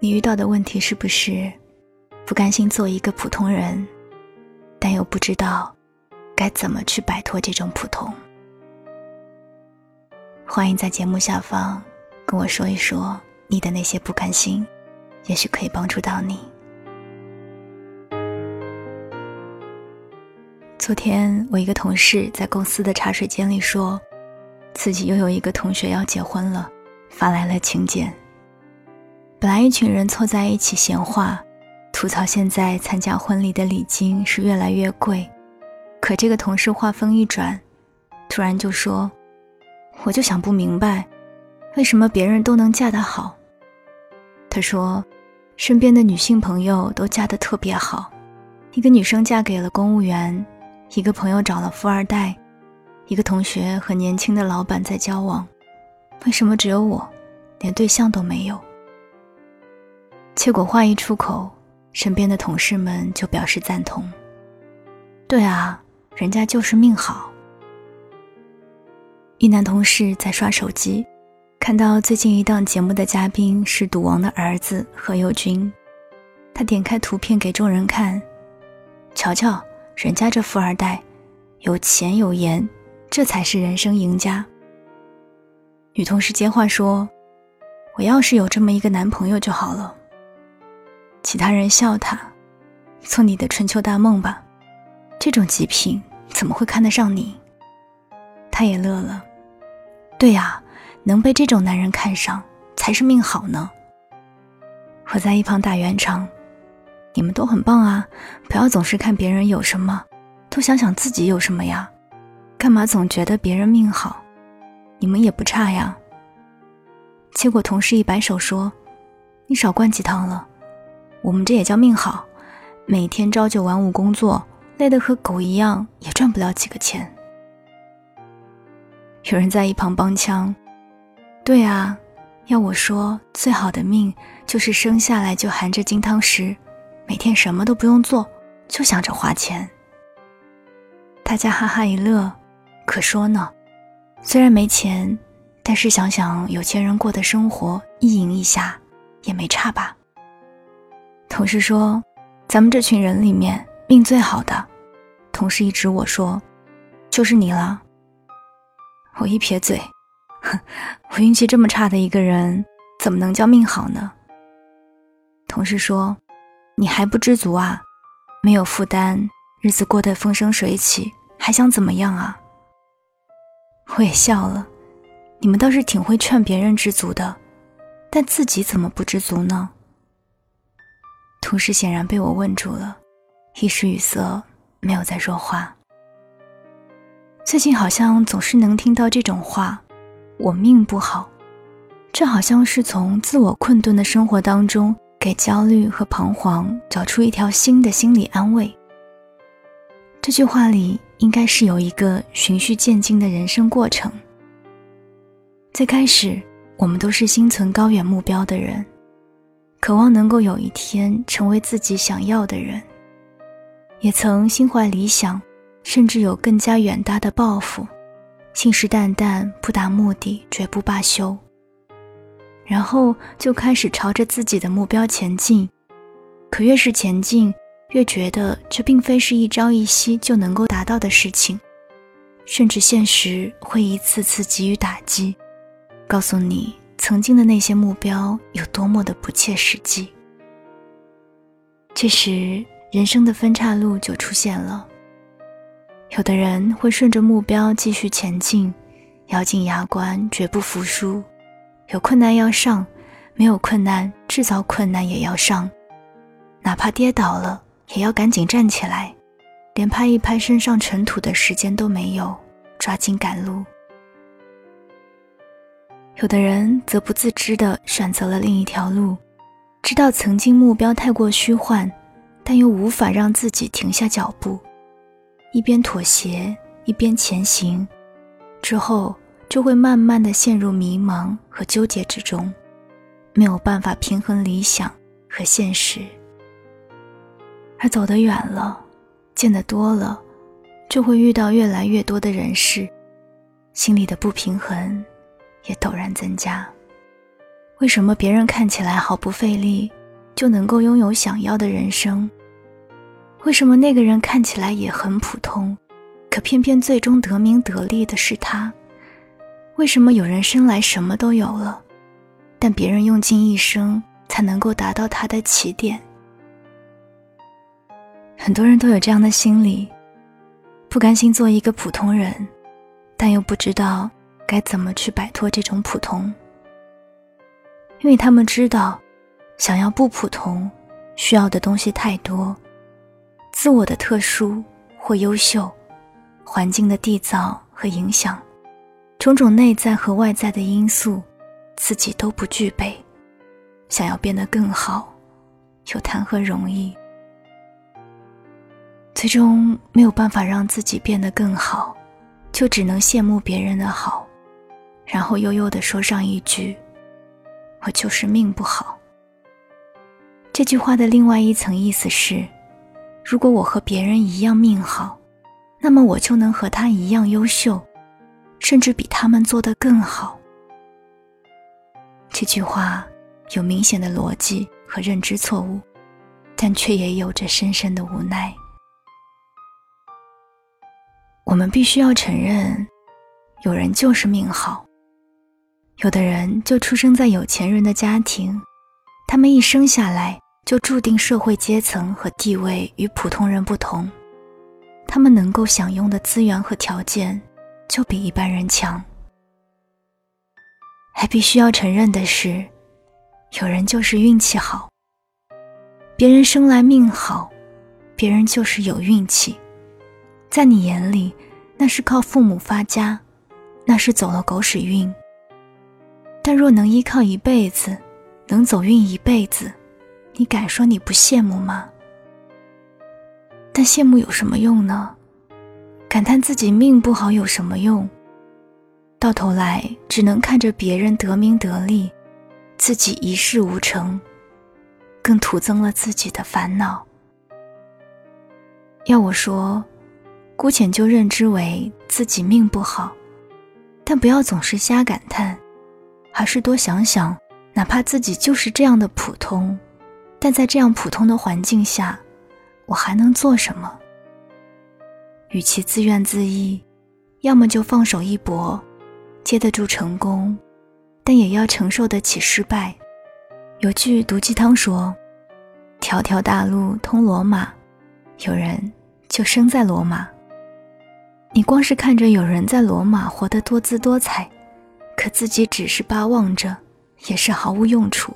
你遇到的问题是不是不甘心做一个普通人，但又不知道该怎么去摆脱这种普通？欢迎在节目下方跟我说一说你的那些不甘心，也许可以帮助到你。昨天我一个同事在公司的茶水间里说，自己又有一个同学要结婚了，发来了请柬。本来一群人凑在一起闲话，吐槽现在参加婚礼的礼金是越来越贵。可这个同事话锋一转，突然就说：“我就想不明白，为什么别人都能嫁得好？”他说：“身边的女性朋友都嫁得特别好，一个女生嫁给了公务员，一个朋友找了富二代，一个同学和年轻的老板在交往，为什么只有我，连对象都没有？”结果话一出口，身边的同事们就表示赞同。对啊，人家就是命好。一男同事在刷手机，看到最近一档节目的嘉宾是赌王的儿子何猷君，他点开图片给众人看，瞧瞧人家这富二代，有钱有颜，这才是人生赢家。女同事接话说：“我要是有这么一个男朋友就好了。”其他人笑他，做你的春秋大梦吧，这种极品怎么会看得上你？他也乐了，对呀，能被这种男人看上才是命好呢。我在一旁打圆场，你们都很棒啊，不要总是看别人有什么，多想想自己有什么呀，干嘛总觉得别人命好？你们也不差呀。结果同事一摆手说：“你少灌鸡汤了。”我们这也叫命好，每天朝九晚五工作，累得和狗一样，也赚不了几个钱。有人在一旁帮腔：“对啊，要我说，最好的命就是生下来就含着金汤匙，每天什么都不用做，就想着花钱。”大家哈哈一乐，可说呢，虽然没钱，但是想想有钱人过的生活，一饮一下也没差吧。同事说：“咱们这群人里面命最好的。”同事一指我说：“就是你了。”我一撇嘴：“哼，我运气这么差的一个人，怎么能叫命好呢？”同事说：“你还不知足啊？没有负担，日子过得风生水起，还想怎么样啊？”我也笑了：“你们倒是挺会劝别人知足的，但自己怎么不知足呢？”同事显然被我问住了，一时语塞，没有再说话。最近好像总是能听到这种话：“我命不好。”这好像是从自我困顿的生活当中，给焦虑和彷徨找出一条新的心理安慰。这句话里应该是有一个循序渐进的人生过程。最开始，我们都是心存高远目标的人。渴望能够有一天成为自己想要的人，也曾心怀理想，甚至有更加远大的抱负，信誓旦旦不达目的绝不罢休。然后就开始朝着自己的目标前进，可越是前进，越觉得这并非是一朝一夕就能够达到的事情，甚至现实会一次次给予打击，告诉你。曾经的那些目标有多么的不切实际，这时人生的分岔路就出现了。有的人会顺着目标继续前进，咬紧牙关，绝不服输。有困难要上，没有困难制造困难也要上，哪怕跌倒了也要赶紧站起来，连拍一拍身上尘土的时间都没有，抓紧赶路。有的人则不自知地选择了另一条路，知道曾经目标太过虚幻，但又无法让自己停下脚步，一边妥协一边前行，之后就会慢慢的陷入迷茫和纠结之中，没有办法平衡理想和现实。而走得远了，见得多了，就会遇到越来越多的人事，心里的不平衡也陡然增加。为什么别人看起来毫不费力就能够拥有想要的人生？为什么那个人看起来也很普通，可偏偏最终得名得利的是他？为什么有人生来什么都有了，但别人用尽一生才能够达到他的起点？很多人都有这样的心理，不甘心做一个普通人，但又不知道该怎么去摆脱这种普通。因为他们知道，想要不普通，需要的东西太多，自我的特殊或优秀，环境的缔造和影响，种种内在和外在的因素，自己都不具备。想要变得更好，又谈何容易？最终没有办法让自己变得更好，就只能羡慕别人的好，然后悠悠地说上一句。我就是命不好。这句话的另外一层意思是，如果我和别人一样命好，那么我就能和他一样优秀，甚至比他们做得更好。这句话有明显的逻辑和认知错误，但却也有着深深的无奈。我们必须要承认，有人就是命好。有的人就出生在有钱人的家庭，他们一生下来就注定社会阶层和地位与普通人不同，他们能够享用的资源和条件就比一般人强。还必须要承认的是，有人就是运气好。别人生来命好，别人就是有运气，在你眼里，那是靠父母发家，那是走了狗屎运。但若能依靠一辈子，能走运一辈子，你敢说你不羡慕吗？但羡慕有什么用呢？感叹自己命不好有什么用？到头来只能看着别人得名得利，自己一事无成，更徒增了自己的烦恼。要我说，姑且就认知为自己命不好，但不要总是瞎感叹。还是多想想，哪怕自己就是这样的普通，但在这样普通的环境下，我还能做什么？与其自怨自艾，要么就放手一搏，接得住成功，但也要承受得起失败。有句毒鸡汤说：“条条大路通罗马，有人就生在罗马。”你光是看着有人在罗马活得多姿多彩。可自己只是巴望着，也是毫无用处。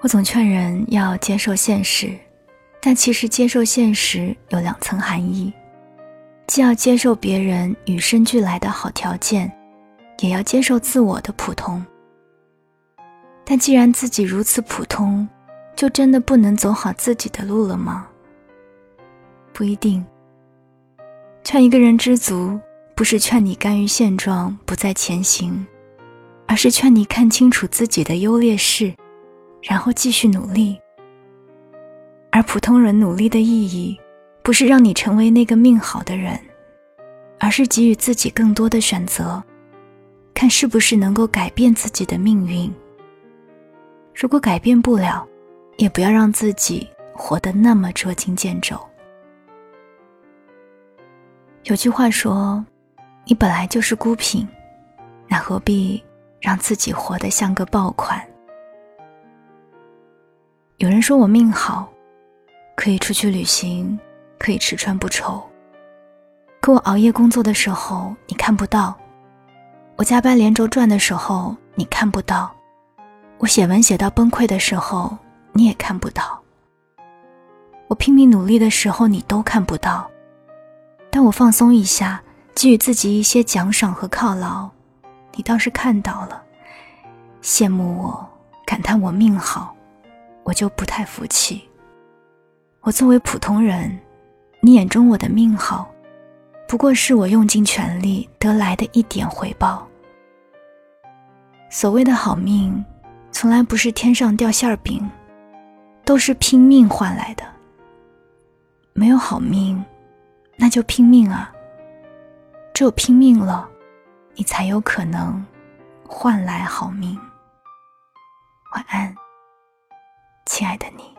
我总劝人要接受现实，但其实接受现实有两层含义：既要接受别人与生俱来的好条件，也要接受自我的普通。但既然自己如此普通，就真的不能走好自己的路了吗？不一定。劝一个人知足。不是劝你甘于现状不再前行，而是劝你看清楚自己的优劣势，然后继续努力。而普通人努力的意义，不是让你成为那个命好的人，而是给予自己更多的选择，看是不是能够改变自己的命运。如果改变不了，也不要让自己活得那么捉襟见肘。有句话说。你本来就是孤品，那何必让自己活得像个爆款？有人说我命好，可以出去旅行，可以吃穿不愁。可我熬夜工作的时候，你看不到；我加班连轴转的时候，你看不到；我写文写到崩溃的时候，你也看不到；我拼命努力的时候，你都看不到。但我放松一下。给予自己一些奖赏和犒劳，你倒是看到了，羡慕我感叹我命好，我就不太服气。我作为普通人，你眼中我的命好，不过是我用尽全力得来的一点回报。所谓的好命，从来不是天上掉馅饼，都是拼命换来的。没有好命，那就拼命啊！只有拼命了，你才有可能换来好命。晚安，亲爱的你。